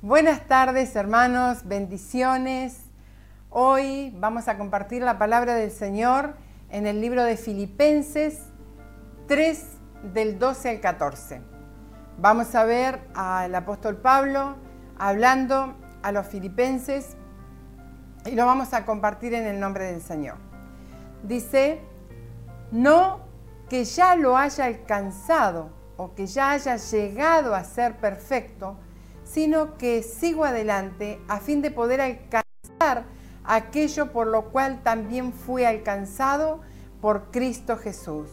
Buenas tardes hermanos, bendiciones. Hoy vamos a compartir la palabra del Señor en el libro de Filipenses 3 del 12 al 14. Vamos a ver al apóstol Pablo hablando a los filipenses y lo vamos a compartir en el nombre del Señor. Dice, no que ya lo haya alcanzado o que ya haya llegado a ser perfecto, sino que sigo adelante a fin de poder alcanzar aquello por lo cual también fui alcanzado por Cristo Jesús.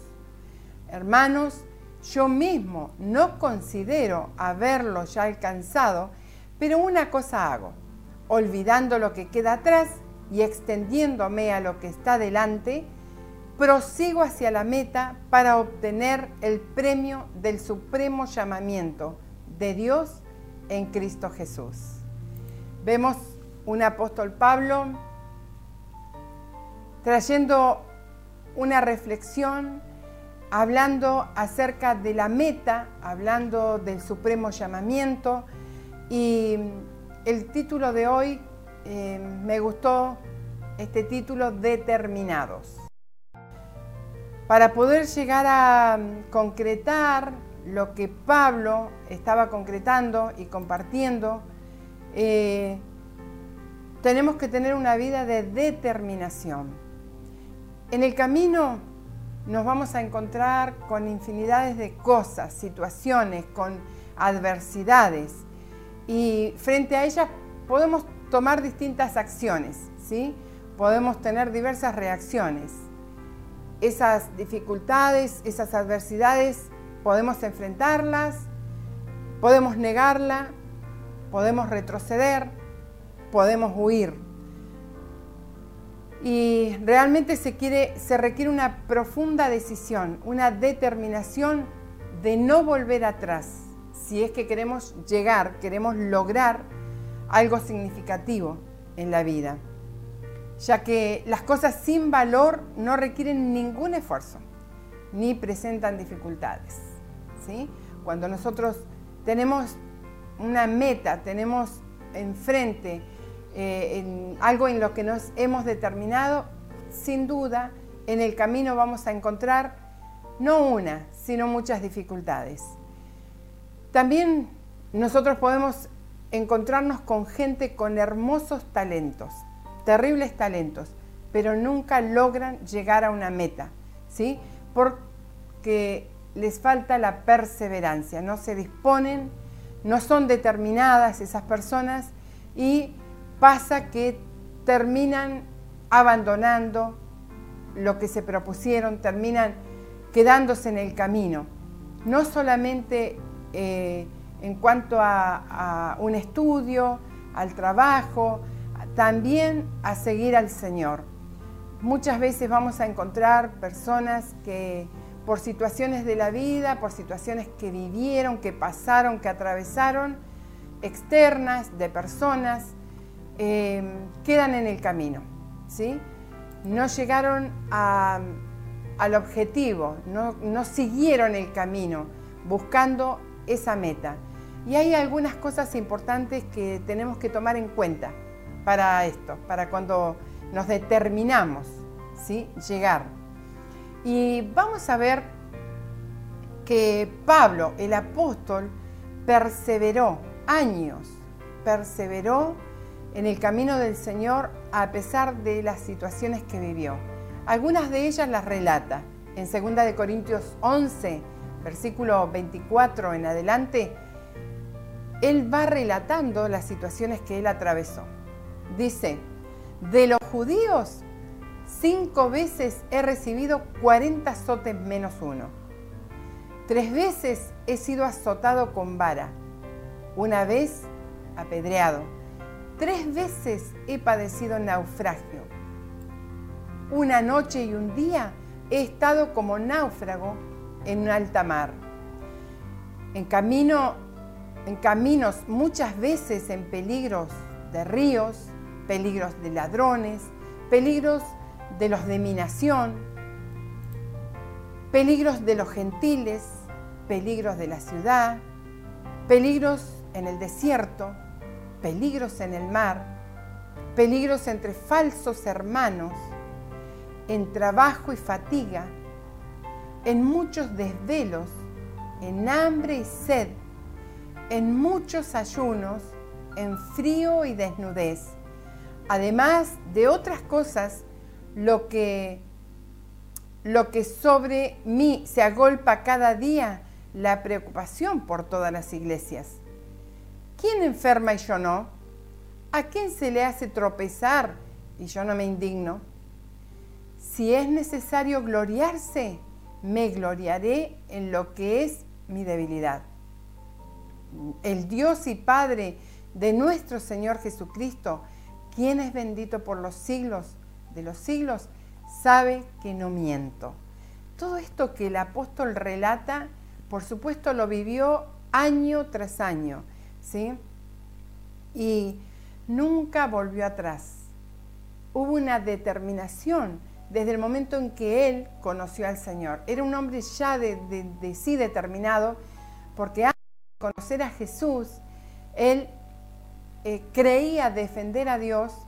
Hermanos, yo mismo no considero haberlo ya alcanzado, pero una cosa hago, olvidando lo que queda atrás y extendiéndome a lo que está delante, prosigo hacia la meta para obtener el premio del supremo llamamiento de Dios en Cristo Jesús. Vemos un apóstol Pablo trayendo una reflexión, hablando acerca de la meta, hablando del supremo llamamiento y el título de hoy eh, me gustó, este título, Determinados. Para poder llegar a concretar lo que Pablo estaba concretando y compartiendo, eh, tenemos que tener una vida de determinación. En el camino nos vamos a encontrar con infinidades de cosas, situaciones, con adversidades y frente a ellas podemos tomar distintas acciones, ¿sí? Podemos tener diversas reacciones. Esas dificultades, esas adversidades podemos enfrentarlas, podemos negarla, podemos retroceder, podemos huir. Y realmente se, quiere, se requiere una profunda decisión, una determinación de no volver atrás, si es que queremos llegar, queremos lograr algo significativo en la vida, ya que las cosas sin valor no requieren ningún esfuerzo, ni presentan dificultades. Cuando nosotros tenemos una meta, tenemos enfrente eh, algo en lo que nos hemos determinado, sin duda en el camino vamos a encontrar no una, sino muchas dificultades. También nosotros podemos encontrarnos con gente con hermosos talentos, terribles talentos, pero nunca logran llegar a una meta, ¿sí? Porque les falta la perseverancia, no se disponen, no son determinadas esas personas y pasa que terminan abandonando lo que se propusieron, terminan quedándose en el camino. No solamente eh, en cuanto a, a un estudio, al trabajo, también a seguir al Señor. Muchas veces vamos a encontrar personas que por situaciones de la vida, por situaciones que vivieron, que pasaron, que atravesaron, externas, de personas, em, quedan en el camino, ¿sí? No llegaron al objetivo, no, no siguieron el camino buscando esa meta. Y hay algunas cosas importantes que tenemos que tomar en cuenta para esto, para cuando nos determinamos, ¿sí? Llegar. Y vamos a ver que Pablo, el apóstol, perseveró años, perseveró en el camino del Señor a pesar de las situaciones que vivió. Algunas de ellas las relata en 2 de Corintios 11, versículo 24 en adelante. Él va relatando las situaciones que él atravesó. Dice, de los judíos Cinco veces he recibido 40 azotes menos uno. Tres veces he sido azotado con vara. Una vez apedreado. Tres veces he padecido naufragio. Una noche y un día he estado como náufrago en un alta mar. En camino, en caminos muchas veces en peligros de ríos, peligros de ladrones, peligros de los de mi nación, peligros de los gentiles, peligros de la ciudad, peligros en el desierto, peligros en el mar, peligros entre falsos hermanos, en trabajo y fatiga, en muchos desvelos, en hambre y sed, en muchos ayunos, en frío y desnudez. Además de otras cosas, lo que, lo que sobre mí se agolpa cada día, la preocupación por todas las iglesias. ¿Quién enferma y yo no? ¿A quién se le hace tropezar y yo no me indigno? Si es necesario gloriarse, me gloriaré en lo que es mi debilidad. El Dios y Padre de nuestro Señor Jesucristo, quien es bendito por los siglos de los siglos, sabe que no miento. Todo esto que el apóstol relata, por supuesto lo vivió año tras año, ¿sí? Y nunca volvió atrás. Hubo una determinación desde el momento en que él conoció al Señor. Era un hombre ya de, sí determinado, porque antes de conocer a Jesús, él eh, creía defender a Dios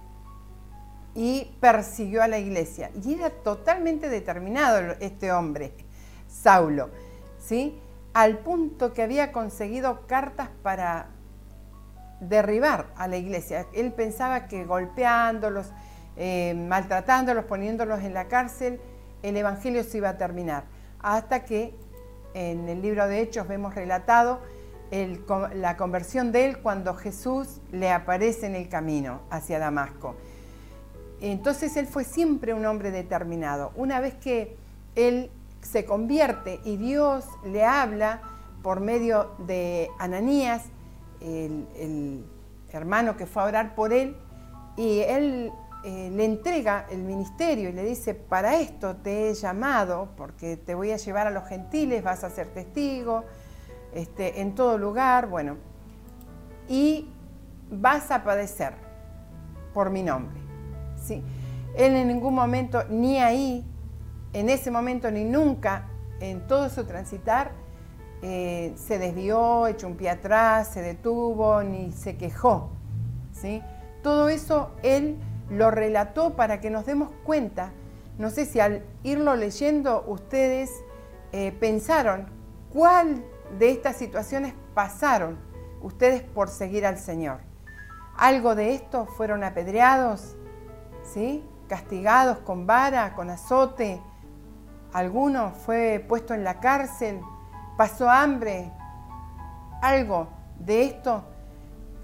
y persiguió a la iglesia. Y era totalmente determinado este hombre, Saulo, ¿sí? al punto que había conseguido cartas para derribar a la iglesia. Él pensaba que golpeándolos, eh, maltratándolos, poniéndolos en la cárcel, el Evangelio se iba a terminar. Hasta que en el libro de Hechos vemos relatado la conversión de él cuando Jesús le aparece en el camino hacia Damasco. Entonces él fue siempre un hombre determinado. Una vez que él se convierte y Dios le habla por medio de Ananías, el, hermano que fue a orar por él, y él eh, le entrega el ministerio y le dice, para esto te he llamado, porque te voy a llevar a los gentiles, vas a ser testigo este, en todo lugar, bueno, y vas a padecer por mi nombre. Él en ningún momento, ni ahí, en ese momento, ni nunca, en todo su transitar, eh, se desvió, echó un pie atrás, se detuvo, ni se quejó. ¿sí? Todo eso él lo relató para que nos demos cuenta. No sé si al irlo leyendo ustedes eh, pensaron cuál de estas situaciones pasaron ustedes por seguir al Señor. Algo de esto fueron apedreados, ¿sí? castigados con vara, con azote. Alguno fue puesto en la cárcel, pasó hambre. Algo de esto,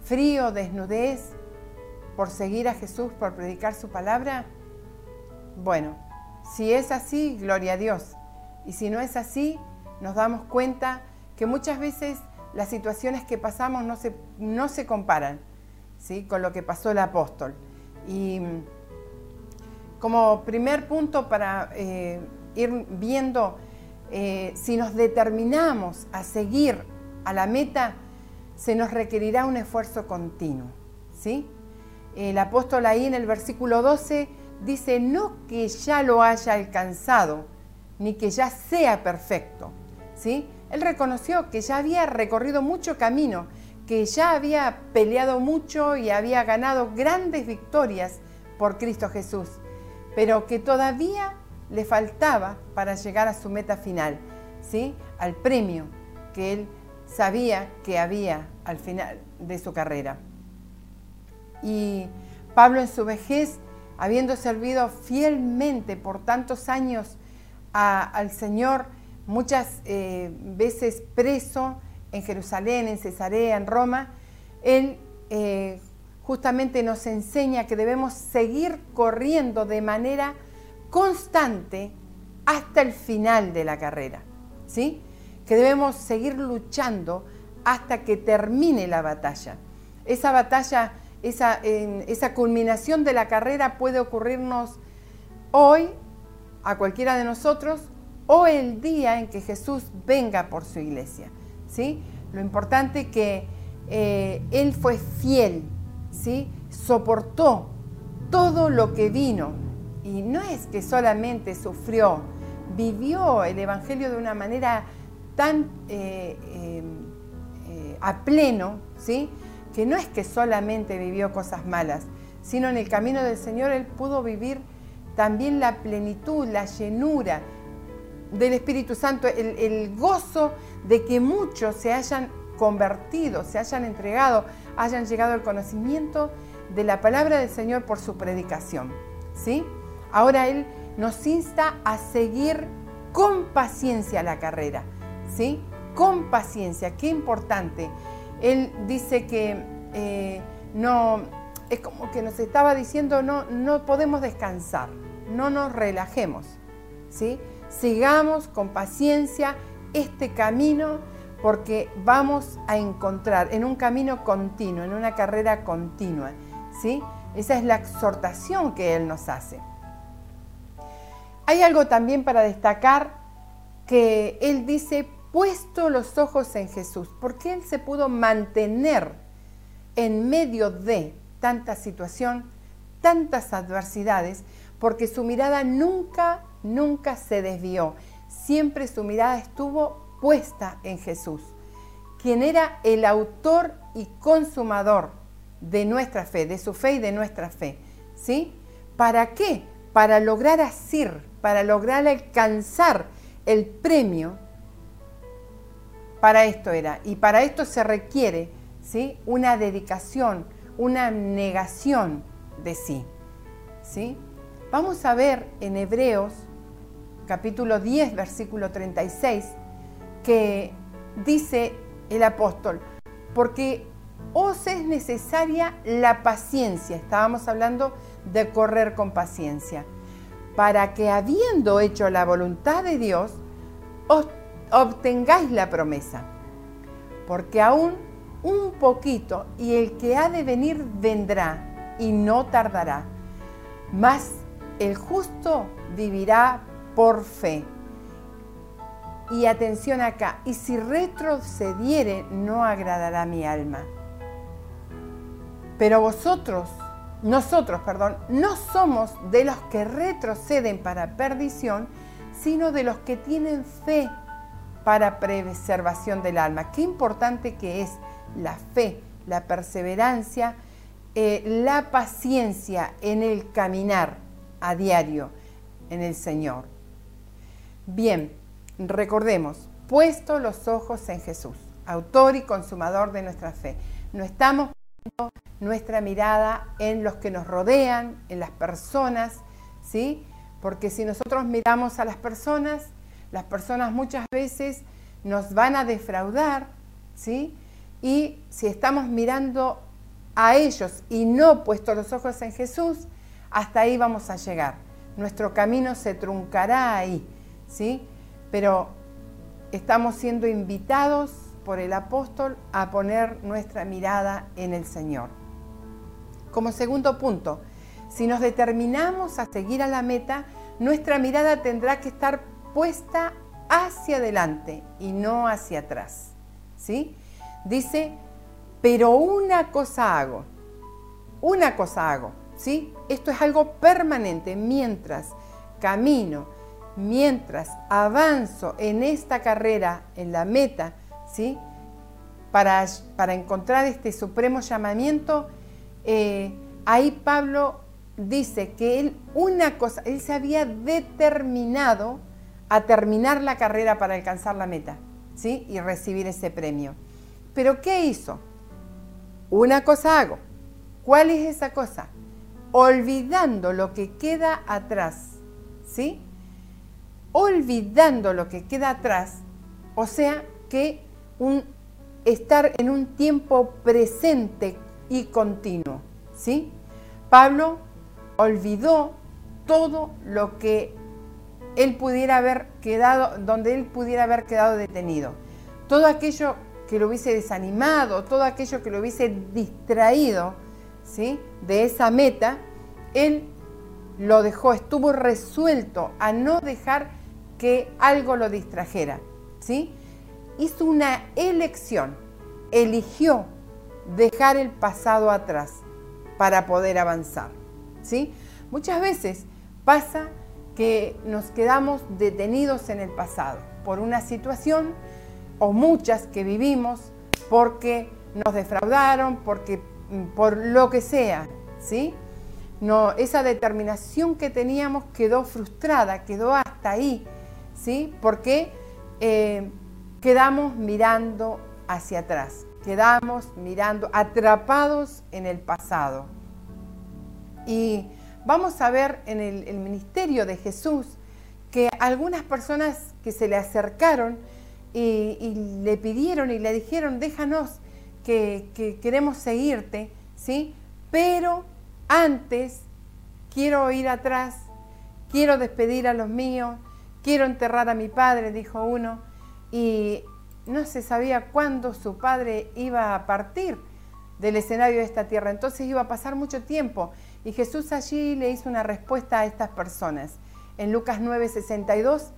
frío, desnudez, por seguir a Jesús, por predicar su palabra? Bueno, si es así, gloria a Dios. Y si no es así, nos damos cuenta que muchas veces las situaciones que pasamos no se, no se comparan ¿sí? con lo que pasó el apóstol. Y como primer punto para eh, ir viendo eh, si nos determinamos a seguir a la meta, se nos requerirá un esfuerzo continuo. ¿sí? El apóstol ahí en el versículo 12 dice, no que ya lo haya alcanzado, ni que ya sea perfecto. ¿sí? Él reconoció que ya había recorrido mucho camino, que ya había peleado mucho y había ganado grandes victorias por Cristo Jesús, pero que todavía le faltaba para llegar a su meta final, ¿sí? al premio que él sabía que había al final de su carrera. Y Pablo en su vejez, habiendo servido fielmente por tantos años al Señor, muchas eh, veces preso en Jerusalén, en Cesarea, en Roma, él eh, justamente nos enseña que debemos seguir corriendo de manera constante hasta el final de la carrera, ¿sí? Que debemos seguir luchando hasta que termine la batalla. Esa batalla esa, culminación de la carrera puede ocurrirnos hoy a cualquiera de nosotros o el día en que Jesús venga por su iglesia. ¿sí? Lo importante es que eh, Él fue fiel, ¿sí? soportó todo lo que vino y no es que solamente sufrió, vivió el Evangelio de una manera tan eh, eh, a pleno, ¿sí? que no es que solamente vivió cosas malas, sino en el camino del Señor él pudo vivir también la plenitud, la llenura del Espíritu Santo, el, el gozo de que muchos se hayan convertido, se hayan entregado, hayan llegado al conocimiento de la palabra del Señor por su predicación. ¿sí? Ahora Él nos insta a seguir con paciencia la carrera. ¿sí? Con paciencia, qué importante. Él dice que eh, no, es como que nos estaba diciendo, no, no podemos descansar, no nos relajemos. ¿sí? Sigamos con paciencia este camino porque vamos a encontrar en un camino continuo, en una carrera continua. ¿sí? Esa es la exhortación que Él nos hace. Hay algo también para destacar que Él dice, puesto los ojos en Jesús, porque Él se pudo mantener en medio de tanta situación, tantas adversidades, porque su mirada nunca, nunca se desvió. Siempre su mirada estuvo puesta en Jesús, quien era el autor y consumador de nuestra fe, de su fe y de nuestra fe. ¿Sí? ¿Para qué? Para lograr asir, para lograr alcanzar el premio. Para esto era. Y para esto se requiere ¿sí? una dedicación, una negación de sí. ¿sí? Vamos a ver en Hebreos capítulo 10, versículo 36, que dice el apóstol, porque os es necesaria la paciencia. Estábamos hablando de correr con paciencia. Para que habiendo hecho la voluntad de Dios, os obtengáis la promesa. Porque aún un poquito y el que ha de venir vendrá y no tardará. Mas el justo vivirá por fe. Y atención acá, y si retrocediere no agradará mi alma. Pero vosotros, nosotros, perdón, no somos de los que retroceden para perdición, sino de los que tienen fe para preservación del alma. Qué importante que es la fe, la perseverancia, eh, la paciencia en el caminar a diario en el Señor. Bien, recordemos, puesto los ojos en Jesús, autor y consumador de nuestra fe. No estamos nuestra mirada en los que nos rodean, en las personas, ¿sí? Porque si nosotros miramos a las personas, las personas muchas veces nos van a defraudar, ¿sí? Y si estamos mirando a ellos y no puesto los ojos en Jesús, hasta ahí vamos a llegar. Nuestro camino se truncará ahí, ¿sí? Pero estamos siendo invitados por el apóstol a poner nuestra mirada en el Señor. Como segundo punto, si nos determinamos a seguir a la meta, nuestra mirada tendrá que estar puesta hacia adelante y no hacia atrás. ¿Sí? Dice, pero una cosa hago, una cosa hago, ¿sí? Esto es algo permanente mientras camino, mientras avanzo en esta carrera, en la meta, ¿sí? Para, para encontrar este supremo llamamiento, eh, ahí Pablo dice que él una cosa, él se había determinado a terminar la carrera para alcanzar la meta, ¿sí? Y recibir ese premio. Pero ¿qué hizo? Una cosa hago. ¿Cuál es esa cosa? Olvidando lo que queda atrás, ¿sí? Olvidando lo que queda atrás, o sea que un, estar en un tiempo presente y continuo. ¿sí? Pablo olvidó todo lo que él pudiera haber quedado, donde él pudiera haber quedado detenido. Todo aquello que lo hubiese desanimado, todo aquello que lo hubiese distraído ¿sí? de esa meta, él lo dejó, estuvo resuelto a no dejar que algo lo distrajera. ¿sí? Hizo una elección, eligió dejar el pasado atrás para poder avanzar. ¿sí? Muchas veces pasa que nos quedamos detenidos en el pasado por una situación o muchas que vivimos porque nos defraudaron, porque mm, por lo que sea, ¿sí? No, esa determinación que teníamos quedó frustrada, quedó hasta ahí, ¿sí? Porque eh, quedamos mirando hacia atrás, quedamos mirando, atrapados en el pasado. Y vamos a ver en el, ministerio de Jesús que algunas personas que se le acercaron y, le pidieron y le dijeron, déjanos que, que, queremos seguirte, ¿sí? Pero antes quiero ir atrás, quiero despedir a los míos, quiero enterrar a mi padre, dijo uno, y no se sabía cuándo su padre iba a partir del escenario de esta tierra, entonces iba a pasar mucho tiempo y Jesús allí le hizo una respuesta a estas personas. En Lucas 9:62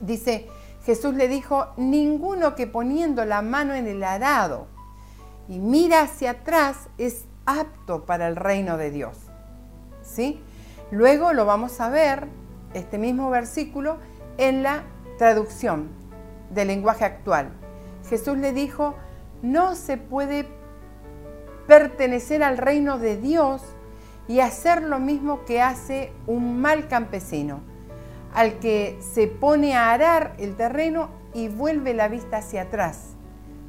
dice, Jesús le dijo, ninguno que poniendo la mano en el arado y mira hacia atrás es apto para el reino de Dios. ¿Sí? Luego lo vamos a ver, este mismo versículo, en la traducción del lenguaje actual. Jesús le dijo, no se puede pertenecer al reino de Dios y hacer lo mismo que hace un mal campesino, al que se pone a arar el terreno y vuelve la vista hacia atrás.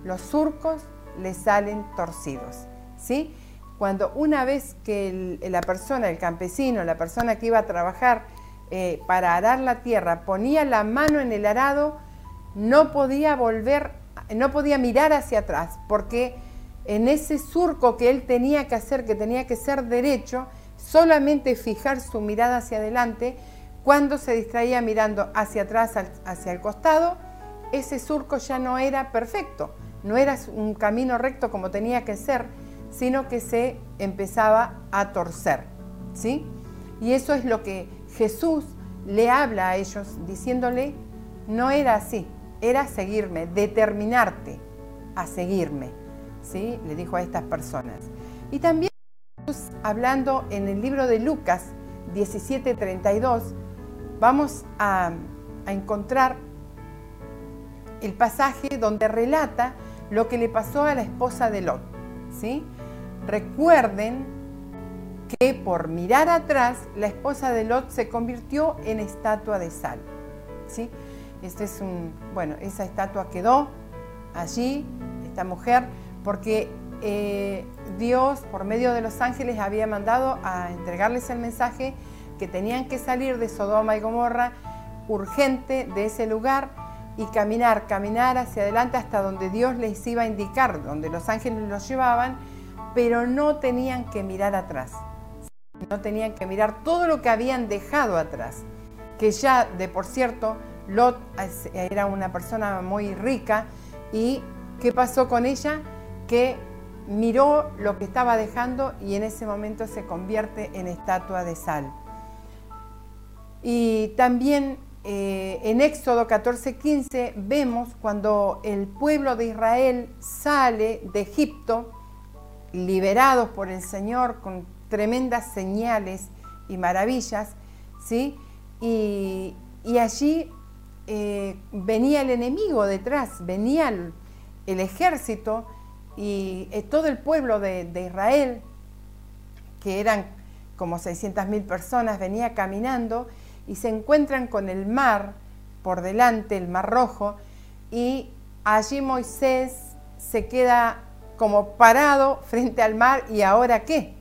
Los surcos le salen torcidos. ¿sí? Cuando una vez que la persona, el campesino, la persona que iba a trabajar eh, para arar la tierra, ponía la mano en el arado, no podía volver, no podía mirar hacia atrás, porque en ese surco que él tenía que hacer, que tenía que ser derecho, solamente fijar su mirada hacia adelante, cuando se distraía mirando hacia atrás, hacia el costado, ese surco ya no era perfecto, no era un camino recto como tenía que ser, sino que se empezaba a torcer. ¿sí? Y eso es lo que Jesús le habla a ellos, diciéndole, no era así, era seguirme, determinarte a seguirme. ¿sí? Le dijo a estas personas. Y también hablando en el libro de Lucas 17:32, vamos a, a encontrar el pasaje donde relata lo que le pasó a la esposa de Lot. ¿sí? Recuerden que por mirar atrás, la esposa de Lot se convirtió en estatua de sal. ¿sí? Este es un, bueno, esa estatua quedó allí, esta mujer, porque eh, Dios, por medio de los ángeles, había mandado a entregarles el mensaje que tenían que salir de Sodoma y Gomorra urgente de ese lugar y caminar, caminar hacia adelante hasta donde Dios les iba a indicar, donde los ángeles los llevaban, pero no tenían que mirar atrás. No tenían que mirar todo lo que habían dejado atrás, que ya de por cierto, Lot era una persona muy rica y ¿qué pasó con ella? Que miró lo que estaba dejando y en ese momento se convierte en estatua de sal. Y también eh, en Éxodo 14:15 vemos cuando el pueblo de Israel sale de Egipto, liberados por el Señor con tremendas señales y maravillas, ¿sí? Y, allí eh, venía el enemigo detrás, venía el ejército y eh, todo el pueblo de, Israel, que eran como 600.000 personas, venía caminando y se encuentran con el mar por delante, el mar rojo, y allí Moisés se queda como parado frente al mar y ahora qué,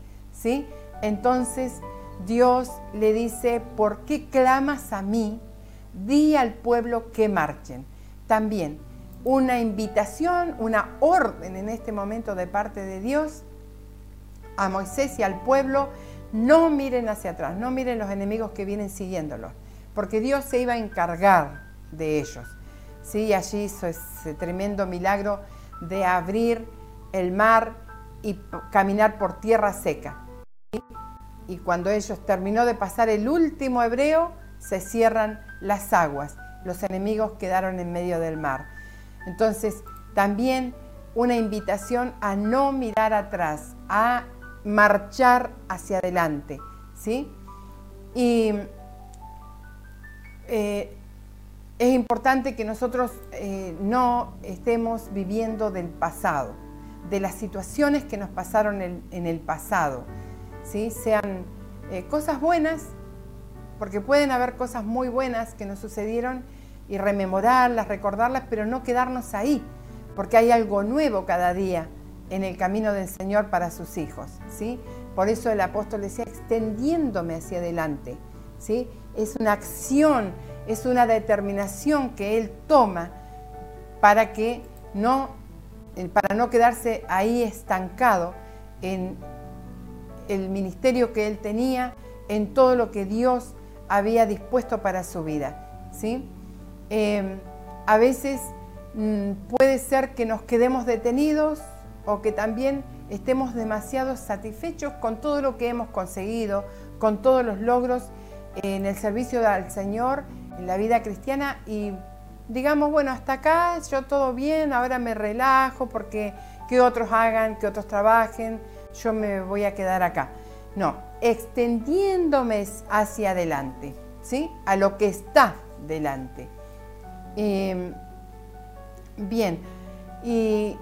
Entonces Dios le dice, ¿por qué clamas a mí? Di al pueblo que marchen. También una invitación, una orden en este momento de parte de Dios a Moisés y al pueblo, no miren hacia atrás, no miren los enemigos que vienen siguiéndolos, porque Dios se iba a encargar de ellos. Sí, allí hizo ese tremendo milagro de abrir el mar y caminar por tierra seca. Y cuando ellos terminó de pasar el último hebreo, se cierran las aguas. Los enemigos quedaron en medio del mar. Entonces, también una invitación a no mirar atrás, a marchar hacia adelante, ¿sí? Y eh, es importante que nosotros eh, no estemos viviendo del pasado, de las situaciones que nos pasaron en, el pasado, ¿sí? sean eh, cosas buenas, porque pueden haber cosas muy buenas que nos sucedieron y rememorarlas, recordarlas, pero no quedarnos ahí, porque hay algo nuevo cada día en el camino del Señor para sus hijos. ¿sí? Por eso el apóstol decía, extendiéndome hacia adelante. ¿sí? Es una acción, es una determinación que Él toma para que no, eh, para no quedarse ahí estancado en el ministerio que Él tenía, en todo lo que Dios había dispuesto para su vida. ¿sí? Em, a veces mm, puede ser que nos quedemos detenidos o que también estemos demasiado satisfechos con todo lo que hemos conseguido, con todos los logros en el servicio al Señor, en la vida cristiana y digamos, bueno, hasta acá yo todo bien, ahora me relajo porque que otros hagan, que otros trabajen, yo me voy a quedar acá. No, extendiéndome hacia adelante, ¿sí? A lo que está delante. Em, bien, y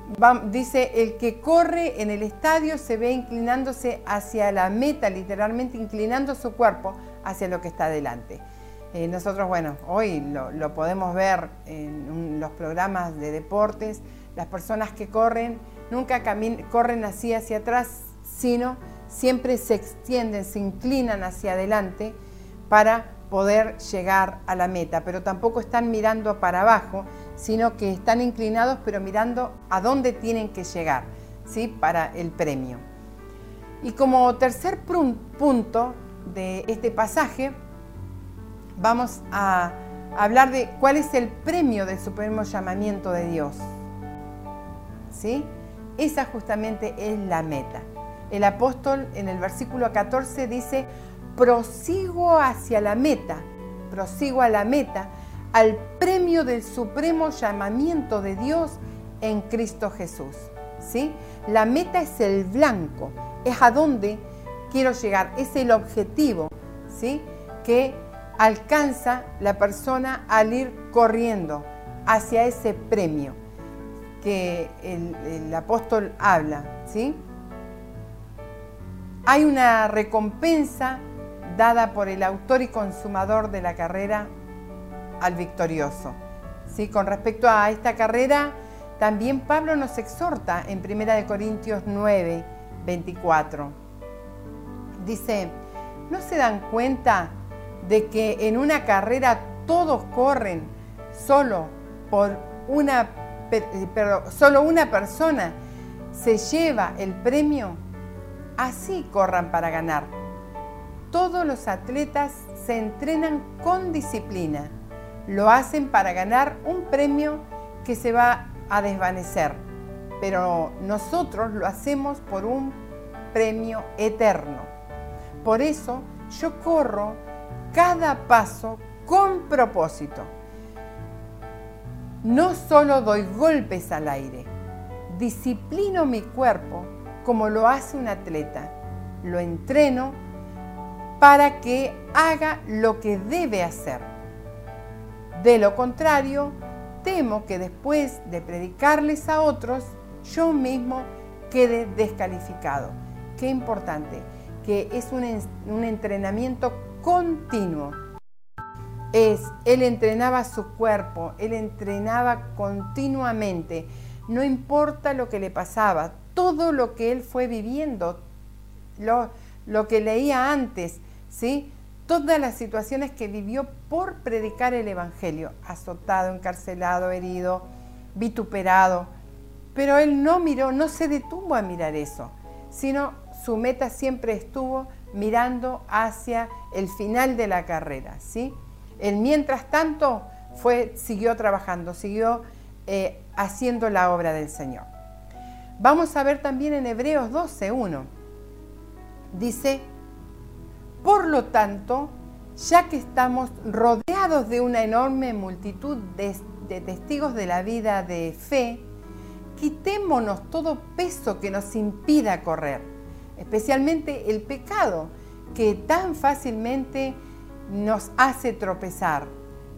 dice, el que corre en el estadio se ve inclinándose hacia la meta, literalmente inclinando su cuerpo hacia lo que está delante. Eh, nosotros, bueno, hoy lo, podemos ver en los programas de deportes, las personas que corren nunca corren así hacia atrás, sino siempre se extienden, se inclinan hacia adelante para poder llegar a la meta, pero tampoco están mirando para abajo, sino que están inclinados pero mirando a dónde tienen que llegar ¿sí? para el premio. Y como tercer punto de este pasaje, vamos a hablar de cuál es el premio del supremo llamamiento de Dios. ¿Sí? Esa justamente es la meta. El apóstol en el versículo 14 dice, prosigo hacia la meta, prosigo a la meta, al premio del supremo llamamiento de Dios en Cristo Jesús. ¿sí? La meta es el blanco, es a dónde quiero llegar, es el objetivo ¿sí? que alcanza la persona al ir corriendo hacia ese premio que el, el apóstol habla. ¿sí? Hay una recompensa dada por el autor y consumador de la carrera al victorioso. ¿Sí? Con respecto a esta carrera, también Pablo nos exhorta en 1 Corintios 9, 24. Dice, ¿no se dan cuenta de que en una carrera todos corren solo por una, pero solo una persona se lleva el premio? Así corran para ganar todos los atletas se entrenan con disciplina. Lo hacen para ganar un premio que se va a desvanecer, pero nosotros lo hacemos por un premio eterno. Por eso yo corro cada paso con propósito. No solo doy golpes al aire, disciplino mi cuerpo como lo hace un atleta. Lo entreno para que haga lo que debe hacer. De lo contrario, temo que después de predicarles a otros, yo mismo quede descalificado. Qué importante, que es un, entrenamiento continuo. Es, él entrenaba su cuerpo, él entrenaba continuamente, no importa lo que le pasaba, todo lo que él fue viviendo, lo, lo que leía antes, ¿sí? Todas las situaciones que vivió por predicar el Evangelio, azotado, encarcelado, herido, vituperado. Pero él no miró, no se detuvo a mirar eso, sino su meta siempre estuvo mirando hacia el final de la carrera, ¿sí? Él mientras tanto fue, siguió trabajando, siguió eh, haciendo la obra del Señor. Vamos a ver también en Hebreos 12.1. Dice, por lo tanto, ya que estamos rodeados de una enorme multitud de, testigos de la vida de fe, quitémonos todo peso que nos impida correr, especialmente el pecado que tan fácilmente nos hace tropezar,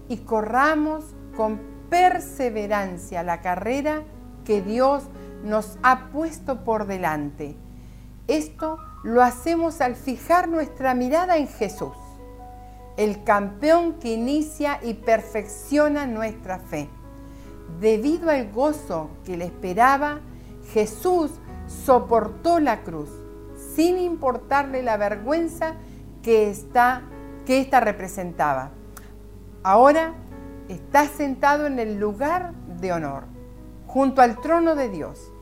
y corramos con perseverancia la carrera que Dios nos ha puesto por delante. Esto lo hacemos al fijar nuestra mirada en Jesús, el campeón que inicia y perfecciona nuestra fe. Debido al gozo que le esperaba, Jesús soportó la cruz, sin importarle la vergüenza que, está, que representaba. Ahora está sentado en el lugar de honor, junto al trono de Dios.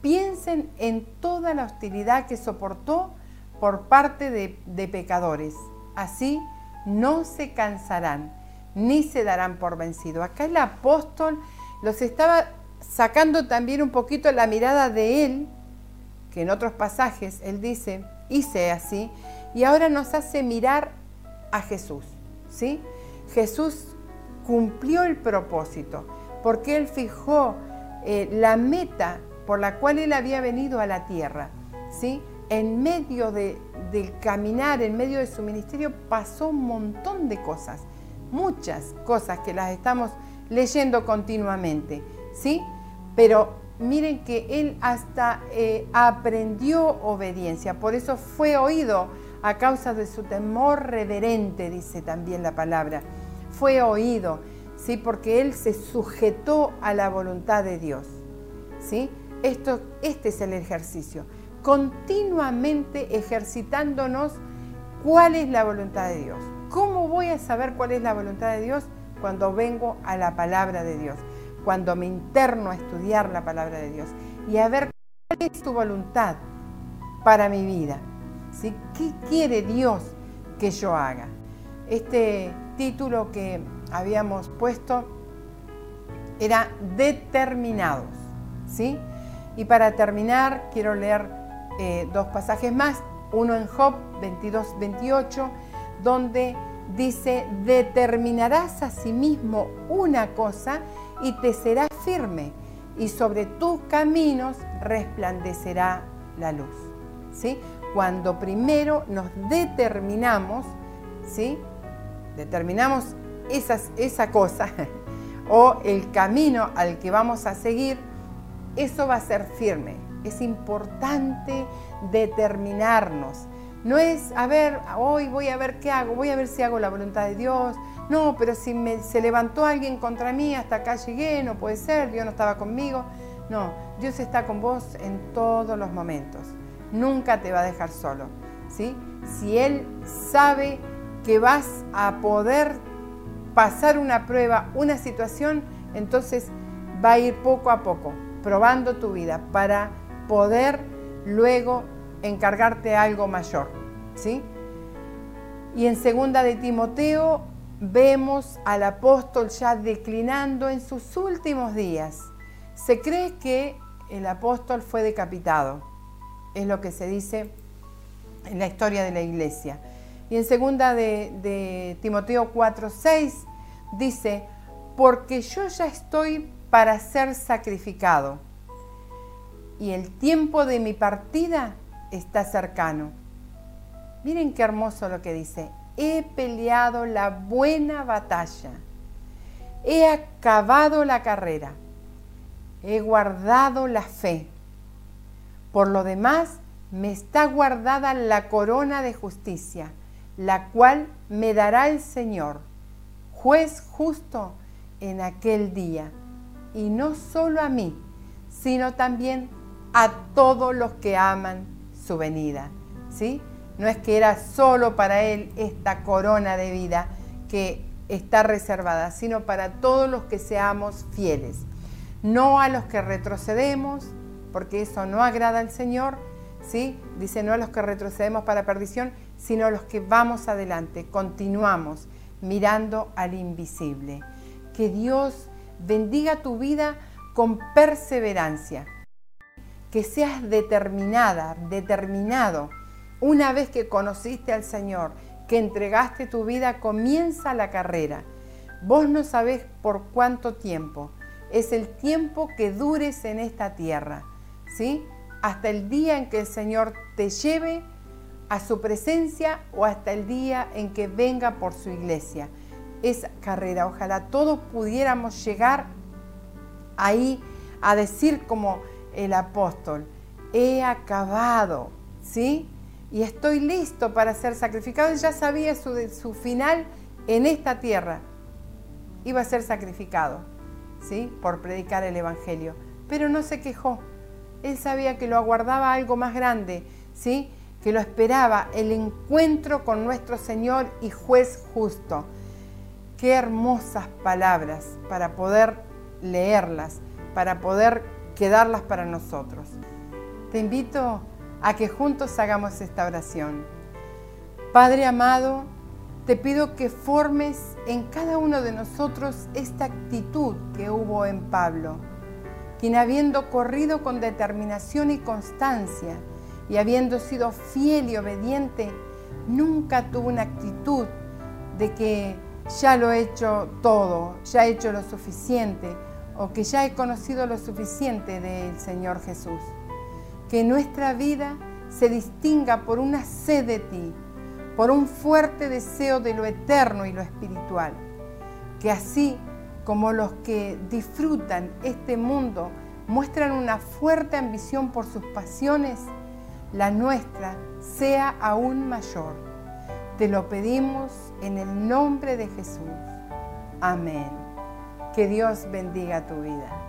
Piensen en toda la hostilidad que soportó por parte de, pecadores. Así no se cansarán ni se darán por vencido. Acá el apóstol los estaba sacando también un poquito la mirada de él, que en otros pasajes él dice, hice así, y ahora nos hace mirar a Jesús, ¿sí? Jesús cumplió el propósito, porque Él fijó eh, la meta por la cual Él había venido a la tierra. ¿sí? En medio de, del caminar, en medio de su ministerio, pasó un montón de cosas, muchas cosas que las estamos leyendo continuamente. ¿sí? Pero miren que Él hasta eh, aprendió obediencia, por eso fue oído a causa de su temor reverente, dice también la palabra fue oído, ¿sí? porque él se sujetó a la voluntad de Dios. ¿sí? Esto, este es el ejercicio, continuamente ejercitándonos cuál es la voluntad de Dios. ¿Cómo voy a saber cuál es la voluntad de Dios? Cuando vengo a la palabra de Dios, cuando me interno a estudiar la palabra de Dios y a ver cuál es su voluntad para mi vida. ¿sí? ¿Qué quiere Dios que yo haga? Este título que habíamos puesto era determinados, ¿sí? Y para terminar, quiero leer eh, dos pasajes más, uno en Job 22, 28, donde dice, determinarás a sí mismo una cosa y te será firme, y sobre tus caminos resplandecerá la luz. ¿Sí? Cuando primero nos determinamos, ¿sí? determinamos esa cosa o el camino al que vamos a seguir, eso va a ser firme. Es importante determinarnos. No es, a ver, hoy voy a ver qué hago, voy a ver si hago la voluntad de Dios. No, pero si se levantó alguien contra mí, hasta acá llegué, no puede ser, Dios no estaba conmigo. No, Dios está con vos en todos los momentos. Nunca te va a dejar solo. ¿sí? Si Él sabe que vas a poder pasar una prueba, una situación, entonces va a ir poco a poco, probando tu vida para poder luego encargarte algo mayor, ¿sí? Y en segunda de Timoteo vemos al apóstol ya declinando en sus últimos días. Se cree que el apóstol fue decapitado, es lo que se dice en la historia de la iglesia. Y en segunda de, Timoteo 4, 6 dice, porque yo ya estoy para ser sacrificado y el tiempo de mi partida está cercano. Miren qué hermoso lo que dice. He peleado la buena batalla. He acabado la carrera. He guardado la fe. Por lo demás, me está guardada la corona de justicia la cual me dará el Señor, juez justo en aquel día, y no solo a mí, sino también a todos los que aman su venida. ¿Sí? No es que era solo para él esta corona de vida que está reservada, sino para todos los que seamos fieles. No a los que retrocedemos, porque eso no agrada al Señor, ¿sí? Dice no a los que retrocedemos para perdición, sino los que vamos adelante, continuamos mirando al invisible. Que Dios bendiga tu vida con perseverancia, que seas determinada, determinado. Una vez que conociste al Señor, que entregaste tu vida, comienza la carrera. Vos no sabés por cuánto tiempo. Es el tiempo que dures en esta tierra, ¿sí? Hasta el día en que el Señor te lleve a su presencia o hasta el día en que venga por su iglesia. Esa carrera, ojalá todos pudiéramos llegar ahí a decir como el apóstol, he acabado, ¿sí? Y estoy listo para ser sacrificado. Ya sabía su, su final en esta tierra. Iba a ser sacrificado, ¿sí? Por predicar el Evangelio. Pero no se quejó. Él sabía que lo aguardaba algo más grande, ¿sí? Que lo esperaba el encuentro con nuestro Señor y juez justo. Qué hermosas palabras para poder leerlas, para poder quedarlas para nosotros. Te invito a que juntos hagamos esta oración. Padre amado, te pido que formes en cada uno de nosotros esta actitud que hubo en Pablo, quien habiendo corrido con determinación y constancia y habiendo sido fiel y obediente, nunca tuvo una actitud de que ya lo he hecho todo, ya he hecho lo suficiente o que ya he conocido lo suficiente del Señor Jesús. Que nuestra vida se distinga por una sed de ti, por un fuerte deseo de lo eterno y lo espiritual. Que así como los que disfrutan este mundo muestran una fuerte ambición por sus pasiones, la nuestra sea aún mayor. Te lo pedimos en el nombre de Jesús. Amén. Que Dios bendiga tu vida.